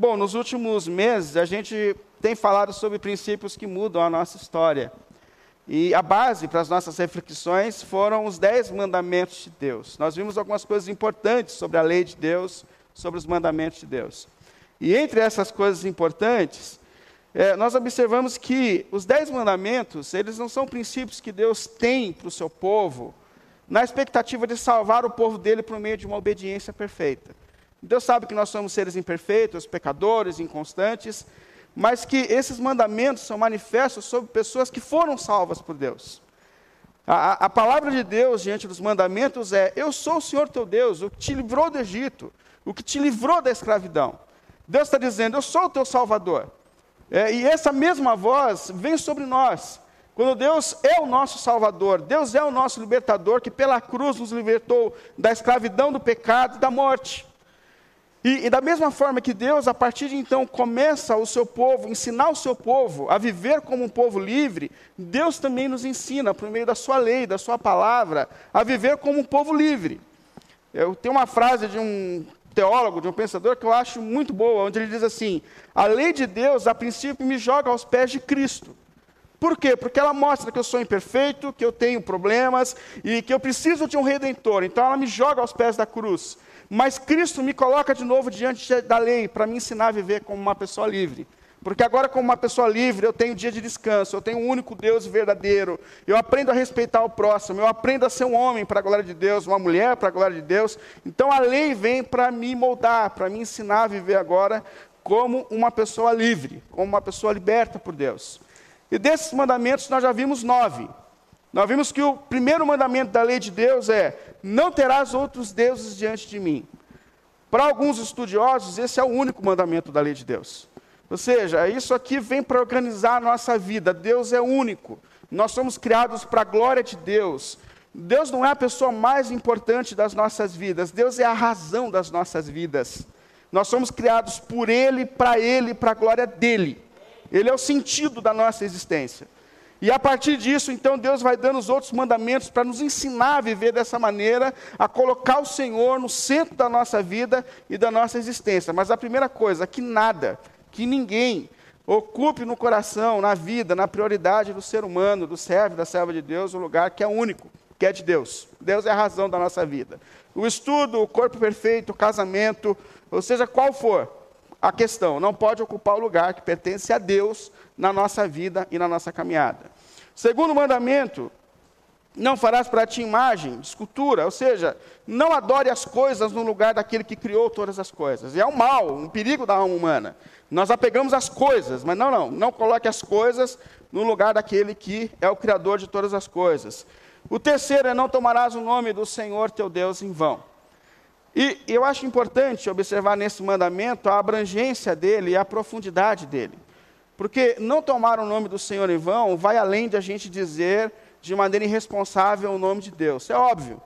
Bom, nos últimos meses a gente tem falado sobre princípios que mudam a nossa história. E a base para as nossas reflexões foram os dez mandamentos de Deus. Nós vimos algumas coisas importantes sobre a lei de Deus, sobre os mandamentos de Deus. E entre essas coisas importantes, é, nós observamos que os dez mandamentos, eles não são princípios que Deus tem para o seu povo, na expectativa de salvar o povo dele por meio de uma obediência perfeita. Deus sabe que nós somos seres imperfeitos, pecadores, inconstantes, mas que esses mandamentos são manifestos sobre pessoas que foram salvas por Deus. A, a, palavra de Deus diante dos mandamentos é: Eu sou o Senhor teu Deus, o que te livrou do Egito, o que te livrou da escravidão. Deus está dizendo: Eu sou o teu Salvador. É, e essa mesma voz vem sobre nós. Quando Deus é o nosso Salvador, Deus é o nosso libertador, que pela cruz nos libertou da escravidão, do pecado e da morte. E, e, da mesma forma que Deus, a partir de então, começa o seu povo, ensinar o seu povo a viver como um povo livre, Deus também nos ensina, por meio da sua lei, da sua palavra, a viver como um povo livre. Eu tenho uma frase de um teólogo, de um pensador, que eu acho muito boa, onde ele diz assim: a lei de Deus, a princípio, me joga aos pés de Cristo. Por quê? Porque ela mostra que eu sou imperfeito, que eu tenho problemas e que eu preciso de um redentor. Então ela me joga aos pés da cruz. Mas Cristo me coloca de novo diante da lei para me ensinar a viver como uma pessoa livre. Porque agora, como uma pessoa livre, eu tenho dia de descanso, eu tenho um único Deus verdadeiro, eu aprendo a respeitar o próximo, eu aprendo a ser um homem para a glória de Deus, uma mulher para a glória de Deus. Então a lei vem para me moldar, para me ensinar a viver agora como uma pessoa livre, como uma pessoa liberta por Deus. E desses mandamentos nós já vimos nove. Nós vimos que o primeiro mandamento da lei de Deus é: não terás outros deuses diante de mim. Para alguns estudiosos, esse é o único mandamento da lei de Deus. Ou seja, isso aqui vem para organizar a nossa vida. Deus é único. Nós somos criados para a glória de Deus. Deus não é a pessoa mais importante das nossas vidas, Deus é a razão das nossas vidas. Nós somos criados por Ele, para Ele, para a glória dEle. Ele é o sentido da nossa existência. E a partir disso, então, Deus vai dando os outros mandamentos para nos ensinar a viver dessa maneira, a colocar o Senhor no centro da nossa vida e da nossa existência. Mas a primeira coisa, que nada, que ninguém ocupe no coração, na vida, na prioridade do ser humano, do servo, da serva de Deus, o lugar que é único, que é de Deus. Deus é a razão da nossa vida. O estudo, o corpo perfeito, o casamento, ou seja, qual for a questão, não pode ocupar o lugar que pertence a Deus na nossa vida e na nossa caminhada. Segundo mandamento, não farás para ti imagem escultura, ou seja, não adore as coisas no lugar daquele que criou todas as coisas. E é um mal, um perigo da alma humana. Nós apegamos às coisas, mas não, não, não coloque as coisas no lugar daquele que é o criador de todas as coisas. O terceiro é não tomarás o nome do Senhor teu Deus em vão. E eu acho importante observar nesse mandamento a abrangência dele e a profundidade dele. Porque não tomar o nome do Senhor em vão vai além de a gente dizer de maneira irresponsável o nome de Deus. É óbvio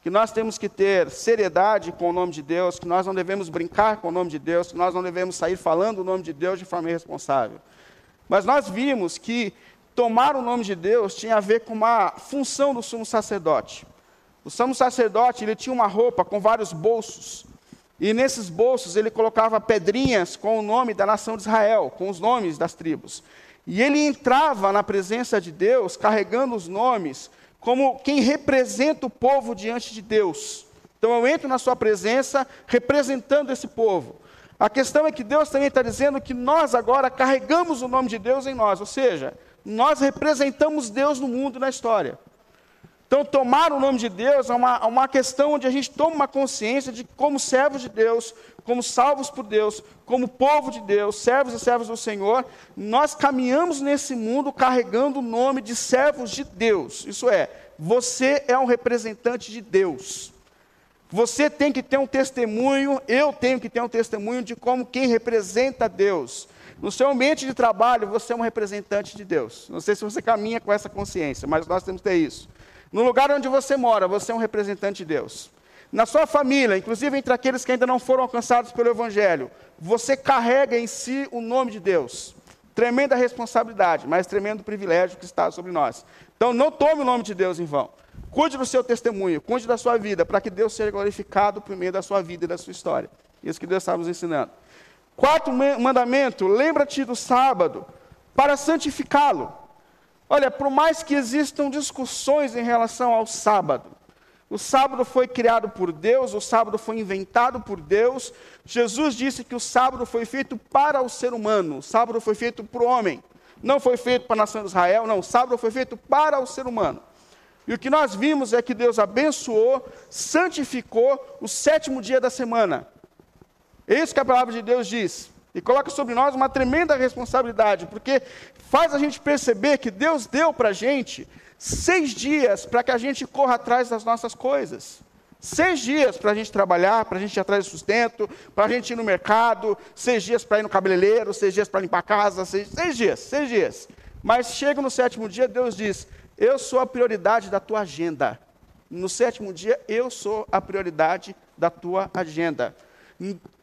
que nós temos que ter seriedade com o nome de Deus, que nós não devemos brincar com o nome de Deus, que nós não devemos sair falando o nome de Deus de forma irresponsável. Mas nós vimos que tomar o nome de Deus tinha a ver com uma função do sumo sacerdote. O sumo sacerdote, ele tinha uma roupa com vários bolsos. E nesses bolsos ele colocava pedrinhas com o nome da nação de Israel, com os nomes das tribos. E ele entrava na presença de Deus carregando os nomes como quem representa o povo diante de Deus. Então eu entro na sua presença representando esse povo. A questão é que Deus também está dizendo que nós agora carregamos o nome de Deus em nós, ou seja, nós representamos Deus no mundo e na história. Então, tomar o nome de Deus é uma, uma questão onde a gente toma uma consciência de como servos de Deus, como salvos por Deus, como povo de Deus, servos e servos do Senhor, nós caminhamos nesse mundo carregando o nome de servos de Deus. Isso é, você é um representante de Deus. Você tem que ter um testemunho, eu tenho que ter um testemunho de como quem representa Deus. No seu ambiente de trabalho, você é um representante de Deus. Não sei se você caminha com essa consciência, mas nós temos que ter isso. No lugar onde você mora, você é um representante de Deus. Na sua família, inclusive entre aqueles que ainda não foram alcançados pelo Evangelho, você carrega em si o nome de Deus. Tremenda responsabilidade, mas tremendo privilégio que está sobre nós. Então não tome o nome de Deus em vão. Cuide do seu testemunho, cuide da sua vida, para que Deus seja glorificado por meio da sua vida e da sua história. Isso que Deus está nos ensinando. Quarto mandamento: lembra-te do sábado para santificá-lo. Olha, por mais que existam discussões em relação ao sábado, o sábado foi criado por Deus, o sábado foi inventado por Deus. Jesus disse que o sábado foi feito para o ser humano, o sábado foi feito para o homem. Não foi feito para a nação de Israel, não, o sábado foi feito para o ser humano. E o que nós vimos é que Deus abençoou, santificou o sétimo dia da semana. É isso que a palavra de Deus diz. E coloca sobre nós uma tremenda responsabilidade, porque faz a gente perceber que Deus deu para a gente seis dias para que a gente corra atrás das nossas coisas. Seis dias para a gente trabalhar, para a gente ir atrás de sustento, para a gente ir no mercado, seis dias para ir no cabeleireiro, seis dias para limpar a casa, seis, seis dias, seis dias. Mas chega no sétimo dia, Deus diz: Eu sou a prioridade da tua agenda. No sétimo dia, eu sou a prioridade da tua agenda.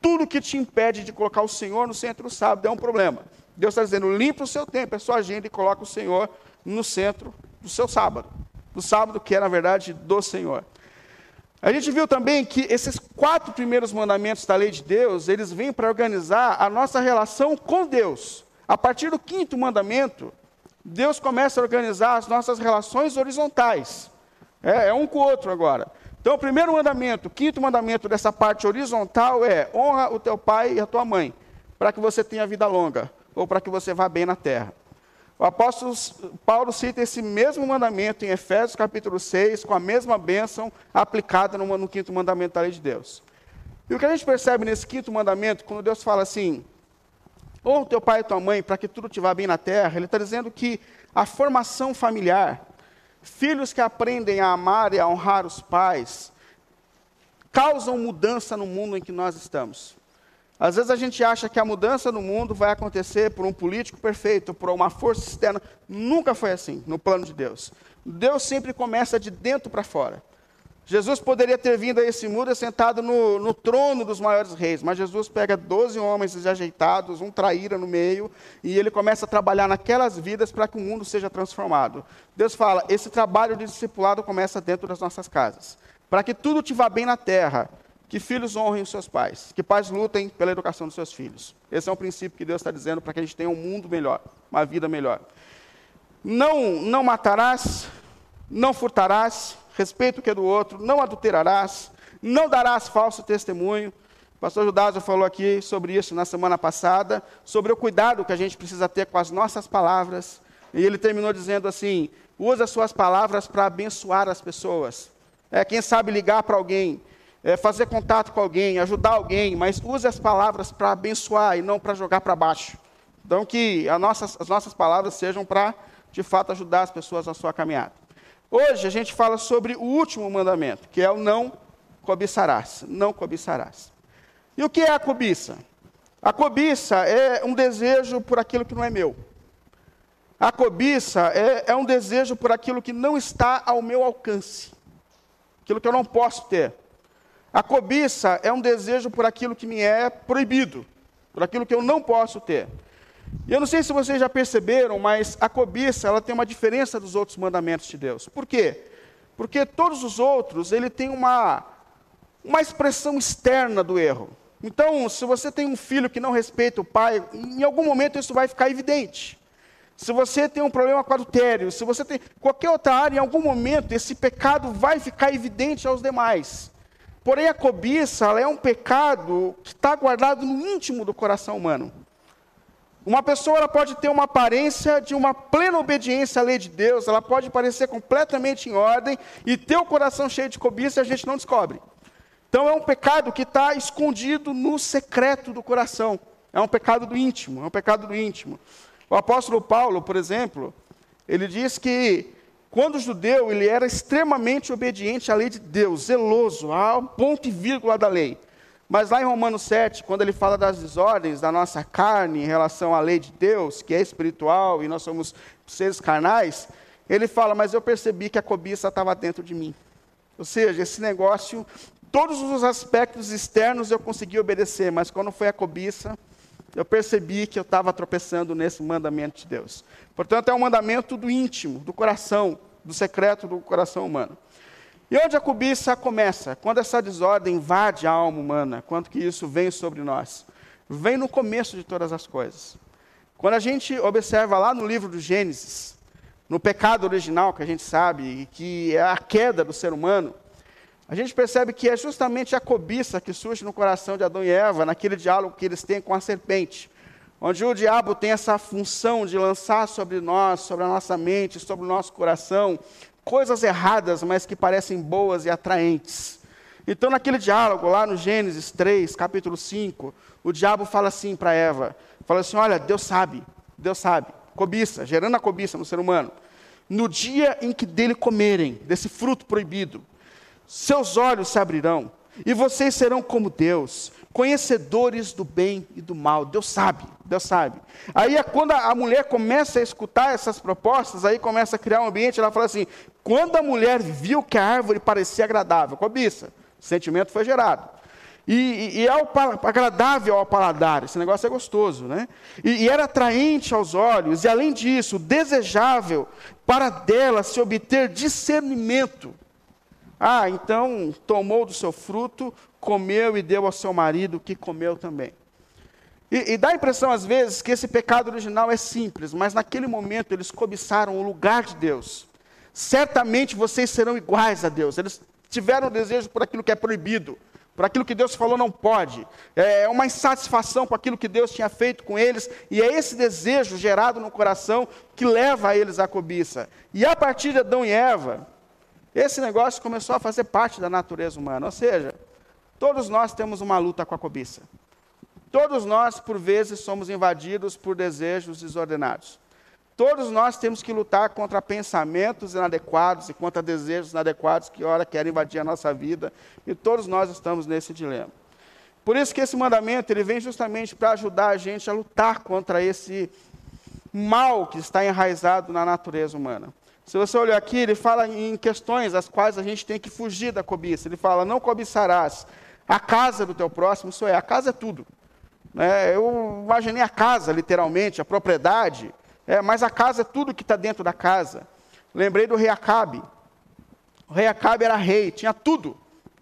Tudo que te impede de colocar o Senhor no centro do sábado é um problema. Deus está dizendo: limpa o seu tempo, a sua agenda e coloca o Senhor no centro do seu sábado, do sábado que é, na verdade, do Senhor. A gente viu também que esses quatro primeiros mandamentos da lei de Deus, eles vêm para organizar a nossa relação com Deus. A partir do quinto mandamento, Deus começa a organizar as nossas relações horizontais. É, é um com o outro agora. Então, o primeiro mandamento, o quinto mandamento dessa parte horizontal é: honra o teu pai e a tua mãe, para que você tenha vida longa, ou para que você vá bem na terra. O apóstolo Paulo cita esse mesmo mandamento em Efésios capítulo 6, com a mesma bênção aplicada no, no quinto mandamento da lei de Deus. E o que a gente percebe nesse quinto mandamento, quando Deus fala assim, honra teu pai e tua mãe para que tudo te vá bem na terra, ele está dizendo que a formação familiar, filhos que aprendem a amar e a honrar os pais, causam mudança no mundo em que nós estamos. Às vezes a gente acha que a mudança no mundo vai acontecer por um político perfeito, por uma força externa. Nunca foi assim no plano de Deus. Deus sempre começa de dentro para fora. Jesus poderia ter vindo a esse mundo sentado no, no, trono dos maiores reis, mas Jesus pega 12 homens desajeitados, um traíra no meio, e ele começa a trabalhar naquelas vidas para que o mundo seja transformado. Deus fala: esse trabalho de discipulado começa dentro das nossas casas, para que tudo te vá bem na terra, que filhos honrem os seus pais, que pais lutem pela educação dos seus filhos. Esse é um princípio que Deus está dizendo para que a gente tenha um mundo melhor, uma vida melhor. Não, não matarás, não furtarás, respeito o que é do outro, não adulterarás, não darás falso testemunho. O pastor Judásio falou aqui sobre isso na semana passada, sobre o cuidado que a gente precisa ter com as nossas palavras. E ele terminou dizendo assim: usa as suas palavras para abençoar as pessoas. É, quem sabe ligar para alguém, é, fazer contato com alguém, ajudar alguém, mas use as palavras para abençoar e não para jogar para baixo. Então, que nossas, as nossas palavras sejam para, de fato, ajudar as pessoas na sua caminhada. Hoje a gente fala sobre o último mandamento, que é o não cobiçarás. Não cobiçarás. E o que é a cobiça? A cobiça é um desejo por aquilo que não é meu. A cobiça é, é um desejo por aquilo que não está ao meu alcance, aquilo que eu não posso ter. A cobiça é um desejo por aquilo que me é proibido, por aquilo que eu não posso ter. E eu não sei se vocês já perceberam, mas a cobiça ela tem uma diferença dos outros mandamentos de Deus. Por quê? Porque todos os outros ele tem uma uma expressão externa do erro. Então, se você tem um filho que não respeita o pai, em algum momento isso vai ficar evidente. Se você tem um problema com adultério, se você tem qualquer outra área, em algum momento esse pecado vai ficar evidente aos demais. Porém, a cobiça é um pecado que está guardado no íntimo do coração humano. Uma pessoa ela pode ter uma aparência de uma plena obediência à lei de Deus, ela pode parecer completamente em ordem e ter o coração cheio de cobiça e a gente não descobre. Então é um pecado que está escondido no secreto do coração. É um pecado do íntimo, é um pecado do íntimo. O apóstolo Paulo, por exemplo, ele diz que quando judeu ele era extremamente obediente à lei de Deus, zeloso, ao ponto e vírgula da lei. Mas lá em Romanos 7, quando ele fala das desordens da nossa carne em relação à lei de Deus, que é espiritual e nós somos seres carnais, ele fala: Mas eu percebi que a cobiça estava dentro de mim. Ou seja, esse negócio, todos os aspectos externos eu consegui obedecer, mas quando foi a cobiça, eu percebi que eu estava tropeçando nesse mandamento de Deus. Portanto, é um mandamento do íntimo, do coração, do secreto do coração humano. E onde a cobiça começa? Quando essa desordem invade a alma humana, quando que isso vem sobre nós? vem no começo de todas as coisas. Quando a gente observa lá no livro do Gênesis, no pecado original que a gente sabe, que é a queda do ser humano, a gente percebe que é justamente a cobiça que surge no coração de Adão e Eva, naquele diálogo que eles têm com a serpente, onde o diabo tem essa função de lançar sobre nós, sobre a nossa mente, sobre o nosso coração, coisas erradas, mas que parecem boas e atraentes. Então, naquele diálogo, lá no Gênesis 3, capítulo 5, o diabo fala assim para Eva: fala assim, olha, Deus sabe, Deus sabe, cobiça, gerando a cobiça no ser humano. No dia em que dele comerem, desse fruto proibido, seus olhos se abrirão, e vocês serão como Deus, conhecedores do bem e do mal. Deus sabe, Deus sabe. Aí é quando a mulher começa a escutar essas propostas, aí começa a criar um ambiente, ela fala assim: quando a mulher viu que a árvore parecia agradável, cobiça, o sentimento foi gerado. E, e, é agradável ao paladar, esse negócio é gostoso, né? E, e, era atraente aos olhos, e além disso, desejável para dela se obter discernimento. Ah, então tomou do seu fruto, comeu e deu ao seu marido, que comeu também. E, e, dá a impressão, às vezes, que esse pecado original é simples, mas naquele momento eles cobiçaram o lugar de Deus. Certamente vocês serão iguais a Deus. Eles tiveram desejo por aquilo que é proibido, por aquilo que Deus falou não pode. É uma insatisfação com aquilo que Deus tinha feito com eles, e é esse desejo gerado no coração que leva a eles à cobiça. E a partir de Adão e Eva, esse negócio começou a fazer parte da natureza humana. Ou seja, todos nós temos uma luta com a cobiça. Todos nós, por vezes, somos invadidos por desejos desordenados. Todos nós temos que lutar contra pensamentos inadequados e contra desejos inadequados que, ora, querem invadir a nossa vida. E todos nós estamos nesse dilema. Por isso que esse mandamento ele vem justamente para ajudar a gente a lutar contra esse mal que está enraizado na natureza humana. Se você olhar aqui, ele fala em questões as quais a gente tem que fugir da cobiça. Ele fala: não cobiçarás a casa do teu próximo, isso é, a casa é tudo. É, eu imaginei a casa, literalmente, a propriedade, é, mas a casa é tudo que está dentro da casa. Lembrei do rei Acabe. O rei Acabe era rei, tinha tudo,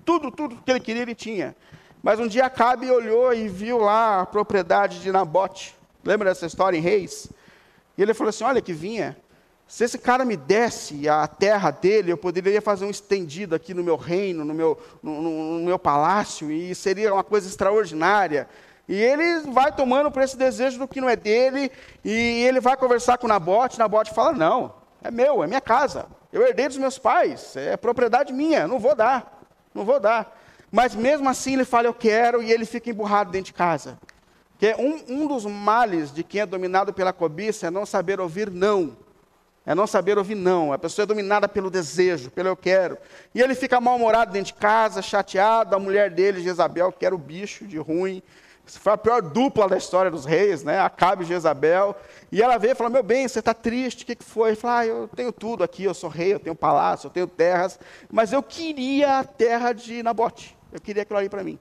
tudo, tudo que ele queria, ele tinha. Mas um dia Acabe olhou e viu lá a propriedade de Nabote. Lembra dessa história em Reis? E ele falou assim: Olha que vinha, se esse cara me desse a terra dele, eu poderia fazer um estendido aqui no meu reino, no meu, no, no, no meu palácio, e seria uma coisa extraordinária. E ele vai tomando por esse desejo do que não é dele, e ele vai conversar com Nabote, Nabote fala, não, é meu, é minha casa, eu herdei dos meus pais, é propriedade minha, não vou dar, não vou dar. Mas mesmo assim ele fala, eu quero, e ele fica emburrado dentro de casa. Que um, um dos males de quem é dominado pela cobiça é não saber ouvir não. É não saber ouvir não. A pessoa é dominada pelo desejo, pelo eu quero. E ele fica mal-humorado dentro de casa, chateado. A mulher dele, Jezabel, que era o bicho de ruim. Foi a pior dupla da história dos reis, né? Acabe e Jezabel. E ela veio e falou: Meu bem, você está triste, o que, que foi? Ele falou: ah, Eu tenho tudo aqui, eu sou rei, eu tenho palácio, eu tenho terras, mas eu queria a terra de Nabote. Eu queria aquilo ali para mim.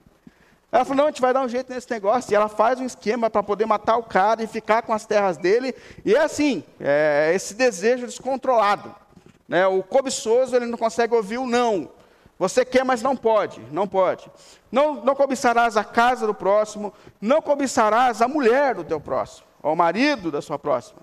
Ela falou: não, a gente vai dar um jeito nesse negócio. E ela faz um esquema para poder matar o cara e ficar com as terras dele. E é assim: é esse desejo descontrolado. Né? O cobiçoso ele não consegue ouvir o não. Você quer, mas não pode, não pode. Não, não cobiçarás a casa do próximo, não cobiçarás a mulher do teu próximo, o marido da sua próxima.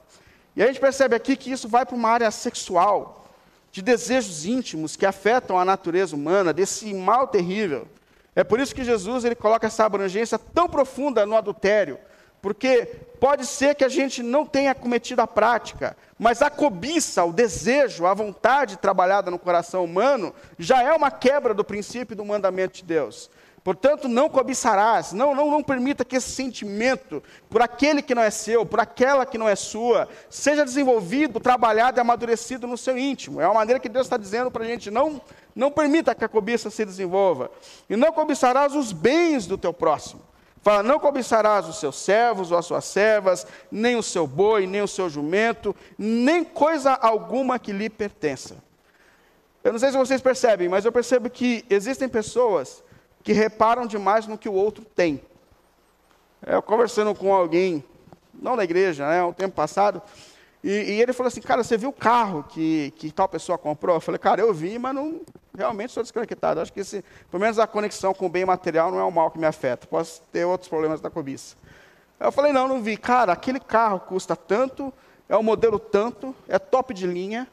E a gente percebe aqui que isso vai para uma área sexual, de desejos íntimos que afetam a natureza humana, desse mal terrível. É por isso que Jesus ele coloca essa abrangência tão profunda no adultério, porque pode ser que a gente não tenha cometido a prática, mas a cobiça, o desejo, a vontade trabalhada no coração humano já é uma quebra do princípio do mandamento de Deus. Portanto, não cobiçarás, não, não, não permita que esse sentimento por aquele que não é seu, por aquela que não é sua, seja desenvolvido, trabalhado e amadurecido no seu íntimo. É uma maneira que Deus está dizendo para a gente, não, não permita que a cobiça se desenvolva. E não cobiçarás os bens do teu próximo. Fala, não cobiçarás os seus servos ou as suas servas, nem o seu boi, nem o seu jumento, nem coisa alguma que lhe pertença. Eu não sei se vocês percebem, mas eu percebo que existem pessoas que reparam demais no que o outro tem. É, eu conversando com alguém, não na igreja, né, um tempo passado, e, e, ele falou assim, cara, você viu o carro que, que tal pessoa comprou? Eu falei, cara, eu vi, mas não, realmente sou desconectado. Acho que esse, pelo menos a conexão com o bem material não é o mal que me afeta. Posso ter outros problemas da cobiça. Eu falei, não, não vi. Cara, aquele carro custa tanto, é o modelo tanto, é top de linha,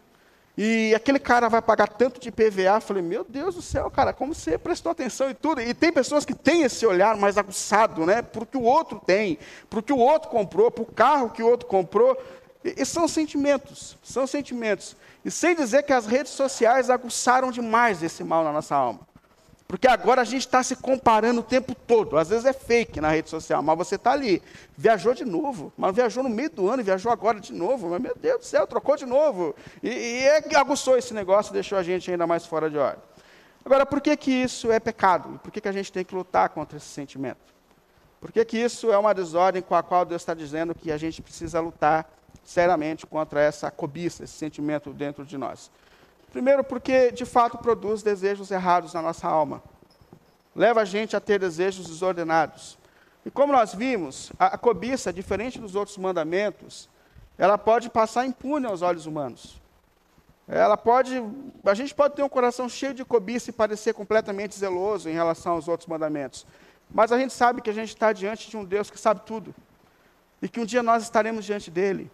e aquele cara vai pagar tanto de PVA. Eu falei, meu Deus do céu, cara, como você prestou atenção e tudo. E tem pessoas que têm esse olhar mais aguçado, né? Para o outro tem, para o que o outro comprou, para o carro que o outro comprou. E, e são sentimentos, são sentimentos. E sem dizer que as redes sociais aguçaram demais esse mal na nossa alma. Porque agora a gente está se comparando o tempo todo. Às vezes é fake na rede social, mas você está ali. Viajou de novo, mas viajou no meio do ano, viajou agora de novo. Mas, meu Deus do céu, trocou de novo. E, e é, aguçou esse negócio, deixou a gente ainda mais fora de ordem. Agora, por que, que isso é pecado? Por que, que a gente tem que lutar contra esse sentimento? Por que, que isso é uma desordem com a qual Deus está dizendo que a gente precisa lutar seriamente contra essa cobiça, esse sentimento dentro de nós? Primeiro, porque de fato produz desejos errados na nossa alma. Leva a gente a ter desejos desordenados. E como nós vimos, a, a cobiça, diferente dos outros mandamentos, ela pode passar impune aos olhos humanos. Ela pode, a gente pode ter um coração cheio de cobiça e parecer completamente zeloso em relação aos outros mandamentos. Mas a gente sabe que a gente está diante de um Deus que sabe tudo. E que um dia nós estaremos diante dele.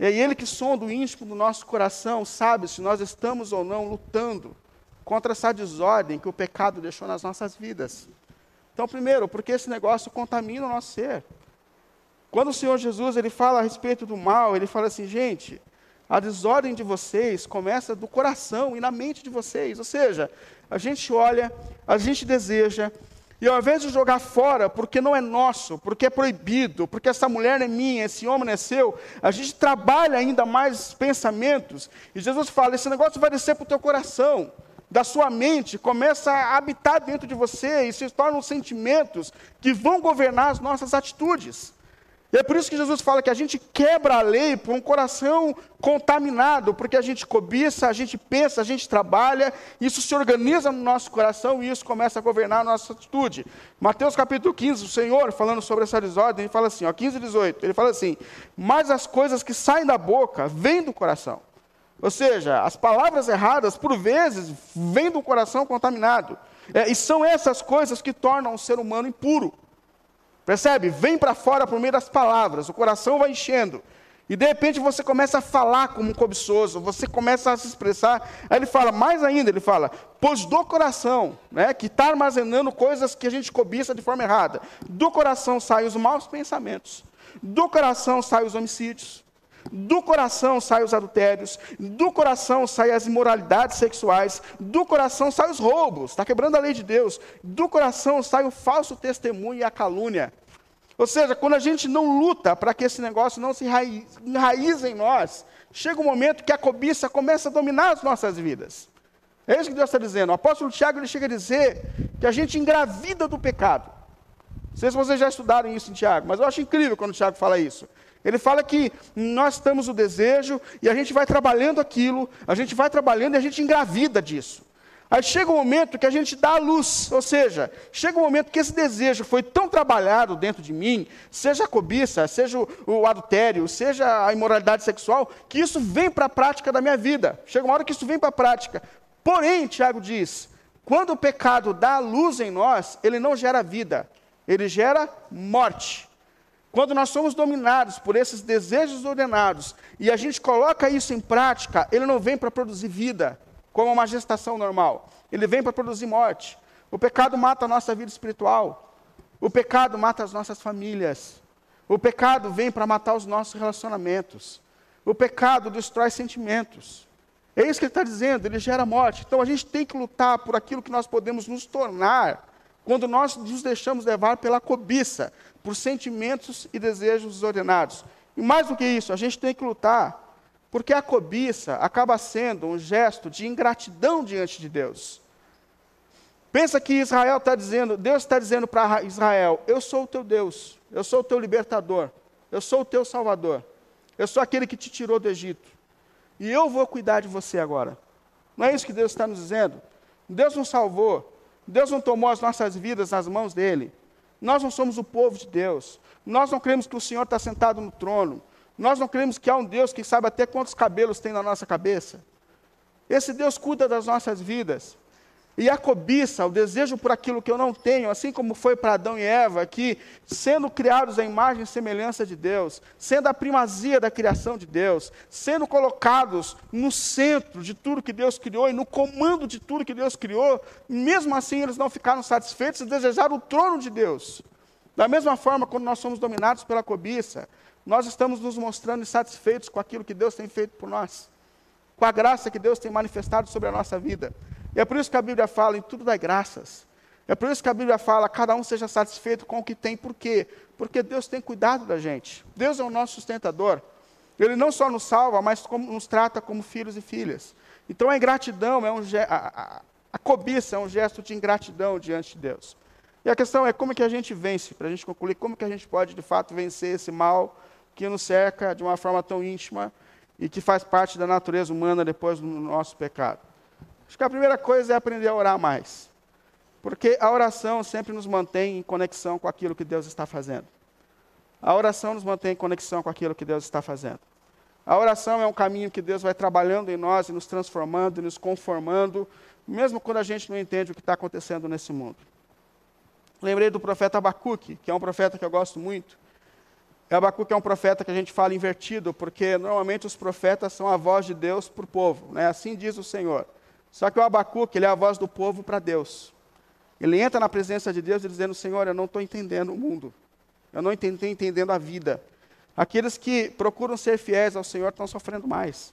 E aí ele que sonda o íntimo do nosso coração sabe se nós estamos ou não lutando contra essa desordem que o pecado deixou nas nossas vidas. Então, primeiro, porque esse negócio contamina o nosso ser. Quando o Senhor Jesus ele fala a respeito do mal, ele fala assim, gente, a desordem de vocês começa do coração e na mente de vocês. Ou seja, a gente olha, a gente deseja, e ao invés de jogar fora, porque não é nosso, porque é proibido, porque essa mulher não é minha, esse homem não é seu, a gente trabalha ainda mais pensamentos. E Jesus fala: esse negócio vai descer para o teu coração, da sua mente, começa a habitar dentro de você e se tornam sentimentos que vão governar as nossas atitudes. E é por isso que Jesus fala que a gente quebra a lei por um coração contaminado, porque a gente cobiça, a gente pensa, a gente trabalha, isso se organiza no nosso coração e isso começa a governar a nossa atitude. Mateus capítulo 15, o Senhor, falando sobre essa desordem, ele fala assim, ó, 15 e 18, ele fala assim, mas as coisas que saem da boca vêm do coração. Ou seja, as palavras erradas, por vezes, vêm do coração contaminado. É, e são essas coisas que tornam o ser humano impuro. Percebe? Vem para fora por meio das palavras, o coração vai enchendo. E de repente você começa a falar como um cobiçoso, você começa a se expressar. Aí ele fala, mais ainda, ele fala, pois do coração, né, que está armazenando coisas que a gente cobiça de forma errada, do coração saem os maus pensamentos, do coração saem os homicídios, do coração saem os adultérios, do coração saem as imoralidades sexuais, do coração saem os roubos, está quebrando a lei de Deus, do coração sai o falso testemunho e a calúnia. Ou seja, quando a gente não luta para que esse negócio não se enraize em nós, chega um momento que a cobiça começa a dominar as nossas vidas. É isso que Deus está dizendo. O apóstolo Tiago ele chega a dizer que a gente engravida do pecado. Não sei se vocês já estudaram isso em Tiago, mas eu acho incrível quando o Tiago fala isso. Ele fala que nós temos o desejo e a gente vai trabalhando aquilo, a gente vai trabalhando e a gente engravida disso. Aí chega um momento que a gente dá a luz, ou seja, chega um momento que esse desejo foi tão trabalhado dentro de mim, seja a cobiça, seja o, adultério, seja a imoralidade sexual, que isso vem para a prática da minha vida. Chega uma hora que isso vem para a prática. Porém, Tiago diz, quando o pecado dá a luz em nós, ele não gera vida, ele gera morte. Quando nós somos dominados por esses desejos ordenados e a gente coloca isso em prática, ele não vem para produzir vida, como uma gestação normal. Ele vem para produzir morte. O pecado mata a nossa vida espiritual. O pecado mata as nossas famílias. O pecado vem para matar os nossos relacionamentos. O pecado destrói sentimentos. É isso que ele está dizendo, ele gera morte. Então a gente tem que lutar por aquilo que nós podemos nos tornar quando nós nos deixamos levar pela cobiça, por sentimentos e desejos desordenados. E mais do que isso, a gente tem que lutar, porque a cobiça acaba sendo um gesto de ingratidão diante de Deus. Pensa que Israel está dizendo, Deus está dizendo para Israel: Eu sou o teu Deus, eu sou o teu libertador, eu sou o teu salvador, eu sou aquele que te tirou do Egito, e eu vou cuidar de você agora. Não é isso que Deus está nos dizendo? Deus nos salvou, Deus não tomou as nossas vidas nas mãos dele, nós não somos o povo de Deus. Nós não cremos que o Senhor está sentado no trono. Nós não cremos que há um Deus que sabe até quantos cabelos tem na nossa cabeça. Esse Deus cuida das nossas vidas. E a cobiça, o desejo por aquilo que eu não tenho, assim como foi para Adão e Eva, que sendo criados à imagem e semelhança de Deus, sendo a primazia da criação de Deus, sendo colocados no centro de tudo que Deus criou e no comando de tudo que Deus criou, mesmo assim eles não ficaram satisfeitos e desejaram o trono de Deus. Da mesma forma, quando nós somos dominados pela cobiça, nós estamos nos mostrando insatisfeitos com aquilo que Deus tem feito por nós, com a graça que Deus tem manifestado sobre a nossa vida. E é por isso que a Bíblia fala em tudo dai graças. É por isso que a Bíblia fala, cada um seja satisfeito com o que tem. Por quê? Porque Deus tem cuidado da gente. Deus é o nosso sustentador. Ele não só nos salva, mas como, nos trata como filhos e filhas. Então a ingratidão é um a, a, a cobiça é um gesto de ingratidão diante de Deus. E a questão é como que a gente vence, para a gente concluir, como que a gente pode de fato vencer esse mal que nos cerca de uma forma tão íntima e que faz parte da natureza humana depois do nosso pecado. Acho que a primeira coisa é aprender a orar mais. Porque a oração sempre nos mantém em conexão com aquilo que Deus está fazendo. A oração nos mantém em conexão com aquilo que Deus está fazendo. A oração é um caminho que Deus vai trabalhando em nós e nos transformando e nos conformando, mesmo quando a gente não entende o que está acontecendo nesse mundo. Lembrei do profeta Abacuque, que é um profeta que eu gosto muito. Abacuque é um profeta que a gente fala invertido, porque normalmente os profetas são a voz de Deus para o povo. Né? Assim diz o Senhor. Só que o Abacuque, ele é a voz do povo para Deus. Ele entra na presença de Deus dizendo, Senhor, eu não estou entendendo o mundo. Eu não estou entendendo a vida. Aqueles que procuram ser fiéis ao Senhor estão sofrendo mais.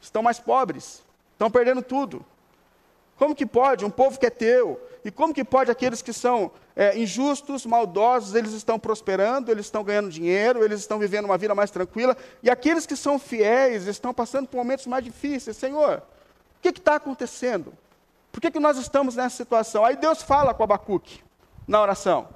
Estão mais pobres. Estão perdendo tudo. Como que pode um povo que é teu? E como que pode aqueles que são é, injustos, maldosos, eles estão prosperando, eles estão ganhando dinheiro, eles estão vivendo uma vida mais tranquila, e aqueles que são fiéis estão passando por momentos mais difíceis. Senhor, que está acontecendo? Por que, que nós estamos nessa situação? Aí Deus fala com Abacuque na oração.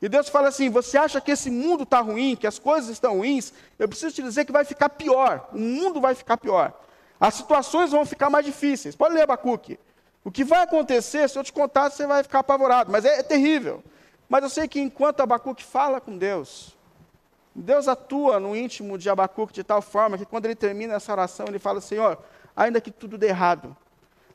E Deus fala assim: Você acha que esse mundo está ruim, que as coisas estão ruins? Eu preciso te dizer que vai ficar pior. O mundo vai ficar pior. As situações vão ficar mais difíceis. Pode ler Abacuque. O que vai acontecer, se eu te contar, você vai ficar apavorado. Mas é, é terrível. Mas eu sei que enquanto Abacuque fala com Deus, Deus atua no íntimo de Abacuque de tal forma que quando ele termina essa oração, ele fala: Senhor, ainda que tudo dê errado,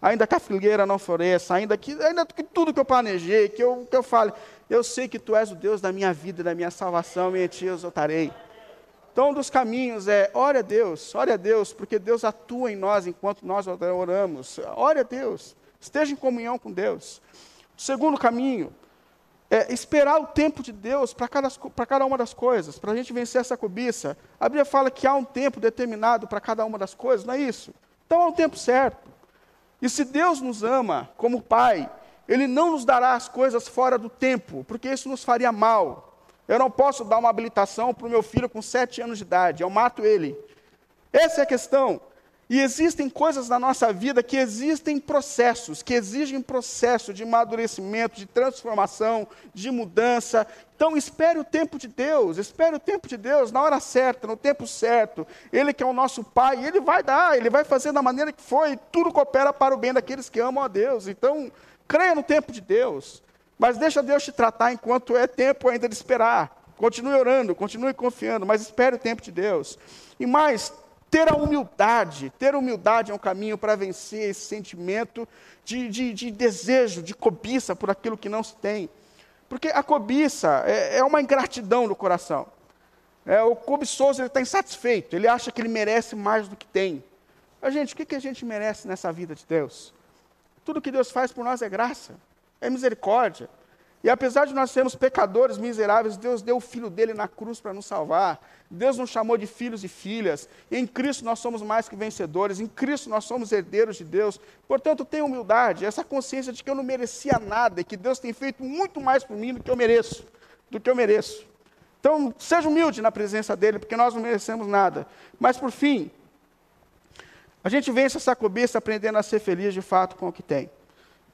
ainda que a figueira não floresça, ainda que, ainda que tudo que eu planejei, que eu, que eu fale, eu sei que Tu és o Deus da minha vida, da minha salvação, e em Ti eu exaltarei. Então, um dos caminhos é, ore a Deus, ore a Deus, porque Deus atua em nós enquanto nós oramos. Ore a Deus, esteja em comunhão com Deus. O segundo caminho é esperar o tempo de Deus para cada, cada uma das coisas, para a gente vencer essa cobiça. A Bíblia fala que há um tempo determinado para cada uma das coisas, não é isso? Então há um tempo certo. E se Deus nos ama como Pai, Ele não nos dará as coisas fora do tempo, porque isso nos faria mal. Eu não posso dar uma habilitação para o meu filho com sete anos de idade, eu mato ele. Essa é a questão. E existem coisas na nossa vida que existem processos, que exigem processo de amadurecimento, de transformação, de mudança. Então, espere o tempo de Deus, espere o tempo de Deus na hora certa, no tempo certo. Ele que é o nosso Pai, Ele vai dar, Ele vai fazer da maneira que foi, tudo coopera para o bem daqueles que amam a Deus. Então, creia no tempo de Deus, mas deixa Deus te tratar enquanto é tempo ainda de esperar. Continue orando, continue confiando, mas espere o tempo de Deus. E mais, ter a humildade, ter humildade é um caminho para vencer esse sentimento de, de, de, desejo, de cobiça por aquilo que não se tem. Porque a cobiça é, é uma ingratidão no coração. É, o cobiçoso está insatisfeito, ele acha que ele merece mais do que tem. Mas, gente, o que, que a gente merece nessa vida de Deus? Tudo que Deus faz por nós é graça, é misericórdia. E apesar de nós sermos pecadores miseráveis, Deus deu o Filho dele na cruz para nos salvar. Deus nos chamou de filhos e filhas. Em Cristo nós somos mais que vencedores. Em Cristo nós somos herdeiros de Deus. Portanto, tenha humildade, essa consciência de que eu não merecia nada e que Deus tem feito muito mais por mim do que eu mereço. Do que eu mereço. Então, seja humilde na presença dele, porque nós não merecemos nada. Mas, por fim, a gente vence essa cobiça aprendendo a ser feliz de fato com o que tem.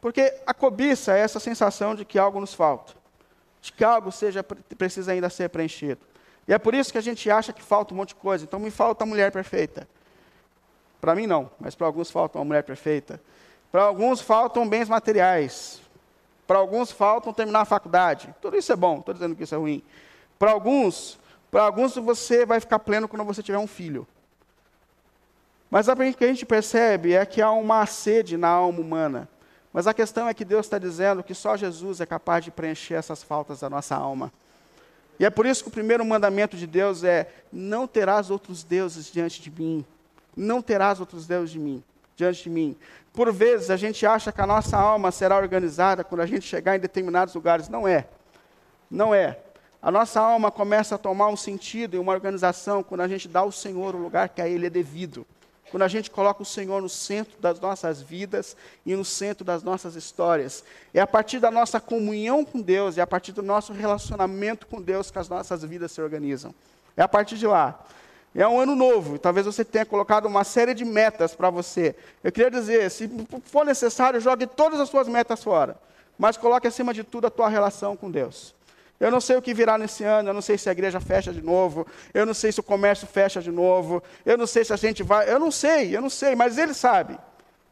Porque a cobiça é essa sensação de que algo nos falta, de que algo seja, precisa ainda ser preenchido. E é por isso que a gente acha que falta um monte de coisa. Então me falta a mulher perfeita. Para mim não, mas para alguns falta uma mulher perfeita. Para alguns faltam bens materiais. Para alguns faltam terminar a faculdade. Tudo isso é bom, estou dizendo que isso é ruim. Para alguns, para alguns você vai ficar pleno quando você tiver um filho. Mas o que a gente percebe é que há uma sede na alma humana Mas a questão é que Deus está dizendo que só Jesus é capaz de preencher essas faltas da nossa alma. E é por isso que o primeiro mandamento de Deus é: não terás outros deuses diante de mim. Não terás outros deuses de mim, diante de mim. Por vezes a gente acha que a nossa alma será organizada quando a gente chegar em determinados lugares. Não é. Não é. A nossa alma começa a tomar um sentido e uma organização quando a gente dá ao Senhor o lugar que a Ele é devido. Quando a gente coloca o Senhor no centro das nossas vidas e no centro das nossas histórias. É a partir da nossa comunhão com Deus, é a partir do nosso relacionamento com Deus que as nossas vidas se organizam. É a partir de lá. É um ano novo, talvez você tenha colocado uma série de metas para você. Eu queria dizer, se for necessário, jogue todas as suas metas fora, mas coloque acima de tudo a tua relação com Deus. Eu não sei o que virá nesse ano, eu não sei se a igreja fecha de novo, eu não sei se o comércio fecha de novo, eu não sei se a gente vai, eu não sei, eu não sei, mas Ele sabe.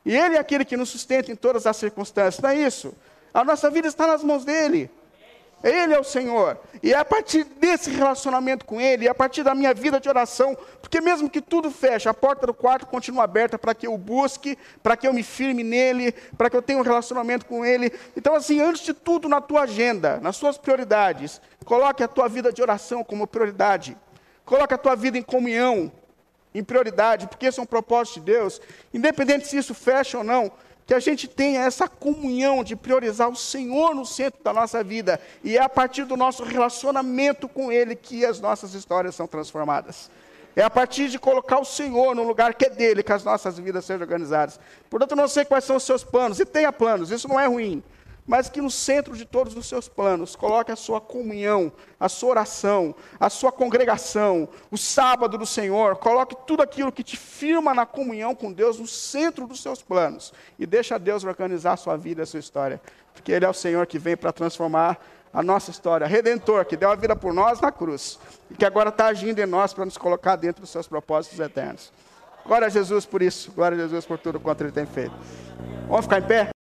E Ele é aquele que nos sustenta em todas as circunstâncias, não é isso? A nossa vida está nas mãos dEle. Ele é o Senhor. E é a partir desse relacionamento com Ele, é a partir da minha vida de oração, porque mesmo que tudo feche, a porta do quarto continua aberta para que eu busque, para que eu me firme nele, para que eu tenha um relacionamento com Ele. Então, assim, antes de tudo, na tua agenda, nas suas prioridades, coloque a tua vida de oração como prioridade. Coloque a tua vida em comunhão, em prioridade, porque esse é um propósito de Deus. Independente se isso fecha ou não, que a gente tenha essa comunhão de priorizar o Senhor no centro da nossa vida, e é a partir do nosso relacionamento com Ele que as nossas histórias são transformadas. É a partir de colocar o Senhor no lugar que é dele que as nossas vidas sejam organizadas. Portanto, não sei quais são os seus planos, e tenha planos, isso não é ruim mas que no centro de todos os seus planos coloque a sua comunhão, a sua oração, a sua congregação, o sábado do Senhor, coloque tudo aquilo que te firma na comunhão com Deus no centro dos seus planos e deixa Deus organizar a sua vida, a sua história, porque Ele é o Senhor que vem para transformar a nossa história, Redentor, que deu a vida por nós na cruz e que agora está agindo em nós para nos colocar dentro dos seus propósitos eternos. Glória a Jesus por isso, glória a Jesus por tudo quanto Ele tem feito. Vamos ficar em pé?